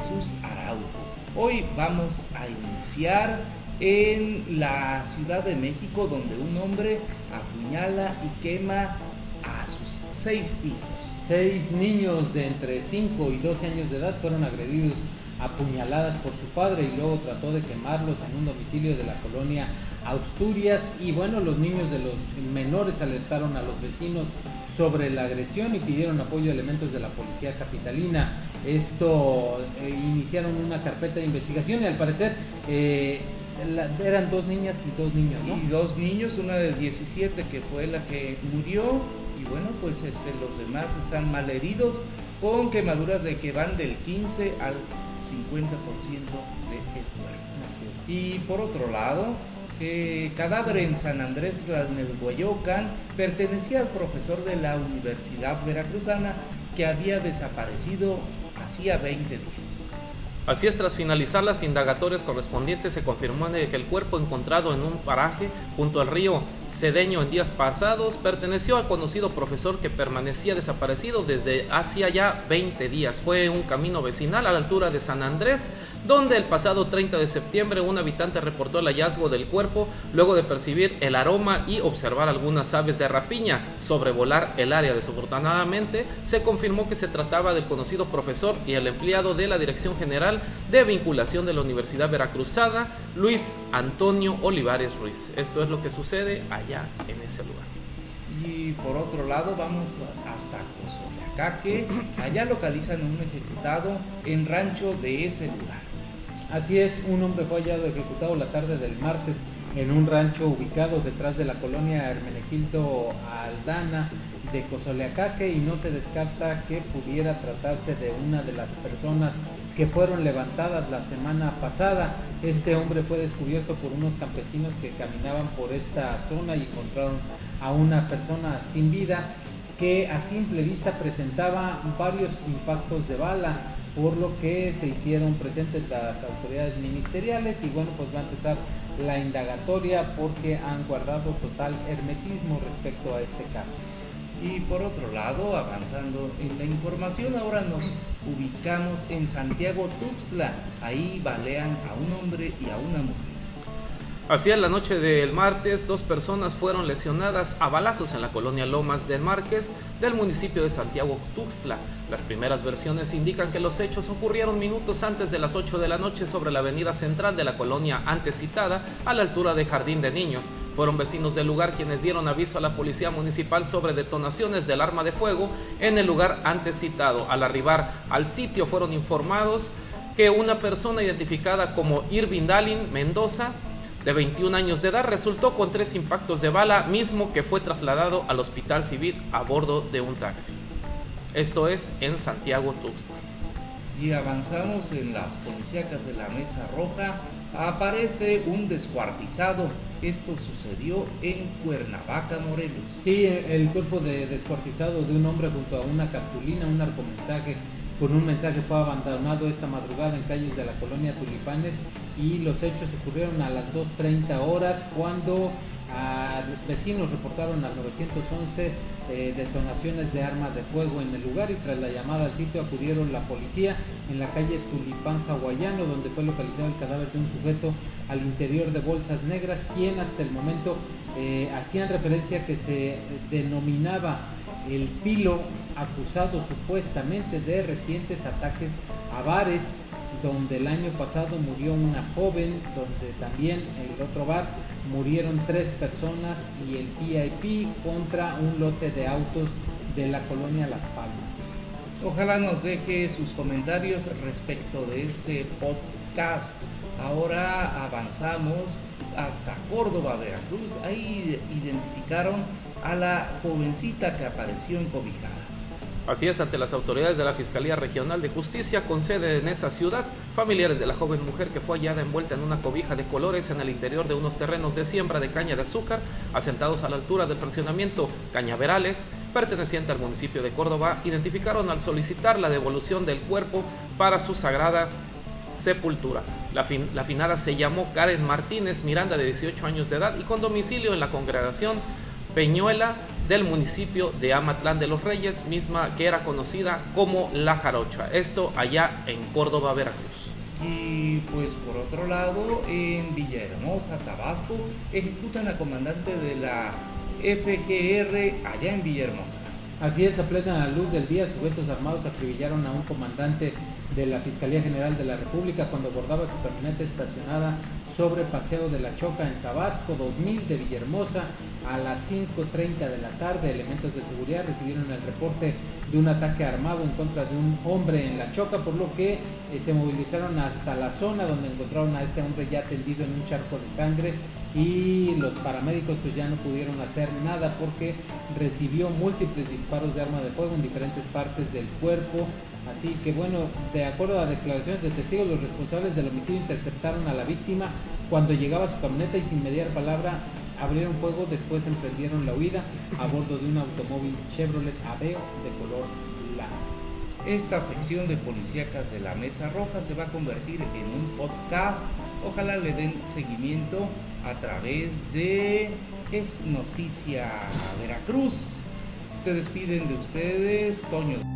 Jesús Araujo. Hoy vamos a iniciar en la Ciudad de México donde un hombre apuñala y quema a sus seis hijos. Seis niños de entre 5 y 12 años de edad fueron agredidos apuñaladas por su padre y luego trató de quemarlos en un domicilio de la colonia Asturias y bueno, los niños de los menores alertaron a los vecinos sobre la agresión y pidieron apoyo a elementos de la policía capitalina. Esto eh, iniciaron una carpeta de investigación y al parecer eh, eran dos niñas y dos niños, ¿no? Y dos niños, una de 17 que fue la que murió y bueno, pues este, los demás están malheridos con quemaduras de que van del 15 al 50% del cuerpo. Y por otro lado, cadáver en San Andrés Guayocan pertenecía al profesor de la Universidad Veracruzana que había desaparecido hacía 20 días. Así es, tras finalizar las indagatorias correspondientes, se confirmó que el cuerpo encontrado en un paraje junto al río Cedeño en días pasados perteneció al conocido profesor que permanecía desaparecido desde hacía ya 20 días. Fue un camino vecinal a la altura de San Andrés, donde el pasado 30 de septiembre un habitante reportó el hallazgo del cuerpo luego de percibir el aroma y observar algunas aves de rapiña sobrevolar el área. Desafortunadamente, se confirmó que se trataba del conocido profesor y el empleado de la Dirección General de Vinculación de la Universidad Veracruzada, Luis Antonio Olivares Ruiz. Esto es lo que sucede allá en ese lugar. Y por otro lado vamos hasta Cozoyacaque, allá localizan un ejecutado en rancho de ese lugar. Así es, un hombre fue hallado ejecutado la tarde del martes en un rancho ubicado detrás de la colonia Hermenegildo Aldana de Cozoleacaque y no se descarta que pudiera tratarse de una de las personas que fueron levantadas la semana pasada. Este hombre fue descubierto por unos campesinos que caminaban por esta zona y encontraron a una persona sin vida que a simple vista presentaba varios impactos de bala, por lo que se hicieron presentes las autoridades ministeriales y bueno, pues va a empezar la indagatoria porque han guardado total hermetismo respecto a este caso. Y por otro lado, avanzando en la información, ahora nos ubicamos en Santiago Tuxtla. Ahí balean a un hombre y a una mujer. En la noche del martes, dos personas fueron lesionadas a balazos en la colonia Lomas del Márquez del municipio de Santiago Tuxtla. Las primeras versiones indican que los hechos ocurrieron minutos antes de las 8 de la noche sobre la avenida central de la colonia antes citada, a la altura de Jardín de Niños. Fueron vecinos del lugar quienes dieron aviso a la policía municipal sobre detonaciones del arma de fuego en el lugar antes citado. Al arribar al sitio fueron informados que una persona identificada como Irving Dalin Mendoza de 21 años de edad, resultó con tres impactos de bala, mismo que fue trasladado al hospital civil a bordo de un taxi. Esto es en Santiago Tuxtla. Y avanzamos en las policíacas de la Mesa Roja. Aparece un descuartizado. Esto sucedió en Cuernavaca, Morelos. Sí, el cuerpo de descuartizado de un hombre junto a una cartulina, un narcomensaje con un mensaje fue abandonado esta madrugada en calles de la colonia Tulipanes y los hechos ocurrieron a las 2.30 horas cuando vecinos reportaron al 911 eh, detonaciones de armas de fuego en el lugar y tras la llamada al sitio acudieron la policía en la calle Tulipán Hawaiano donde fue localizado el cadáver de un sujeto al interior de bolsas negras quien hasta el momento eh, hacían referencia que se denominaba el Pilo, acusado supuestamente de recientes ataques a bares, donde el año pasado murió una joven, donde también en el otro bar murieron tres personas y el PIP contra un lote de autos de la colonia Las Palmas. Ojalá nos deje sus comentarios respecto de este podcast. Ahora avanzamos hasta Córdoba, Veracruz. Ahí identificaron a la jovencita que apareció en Cobijada. Así es, ante las autoridades de la Fiscalía Regional de Justicia con sede en esa ciudad, familiares de la joven mujer que fue hallada envuelta en una cobija de colores en el interior de unos terrenos de siembra de caña de azúcar, asentados a la altura del fraccionamiento Cañaverales, perteneciente al municipio de Córdoba, identificaron al solicitar la devolución del cuerpo para su sagrada sepultura. La, la finada se llamó Karen Martínez Miranda, de 18 años de edad, y con domicilio en la congregación Peñuela del municipio de Amatlán de los Reyes, misma que era conocida como La Jarocha. Esto allá en Córdoba, Veracruz. Y pues por otro lado, en Villahermosa, Tabasco, ejecutan a comandante de la FGR allá en Villahermosa. Así es, a plena luz del día, sujetos armados acribillaron a un comandante de la Fiscalía General de la República cuando abordaba su camioneta estacionada sobre Paseo de la Choca en Tabasco 2000 de Villahermosa a las 5.30 de la tarde. Elementos de seguridad recibieron el reporte de un ataque armado en contra de un hombre en la Choca, por lo que eh, se movilizaron hasta la zona donde encontraron a este hombre ya tendido en un charco de sangre y los paramédicos pues ya no pudieron hacer nada porque recibió múltiples disparos de arma de fuego en diferentes partes del cuerpo. Así que bueno, de acuerdo a declaraciones de testigos, los responsables del homicidio interceptaron a la víctima cuando llegaba a su camioneta y sin mediar palabra abrieron fuego, después emprendieron la huida a bordo de un automóvil Chevrolet Aveo de color blanco. Esta sección de policíacas de la Mesa Roja se va a convertir en un podcast. Ojalá le den seguimiento a través de Es Noticia Veracruz. Se despiden de ustedes, Toño.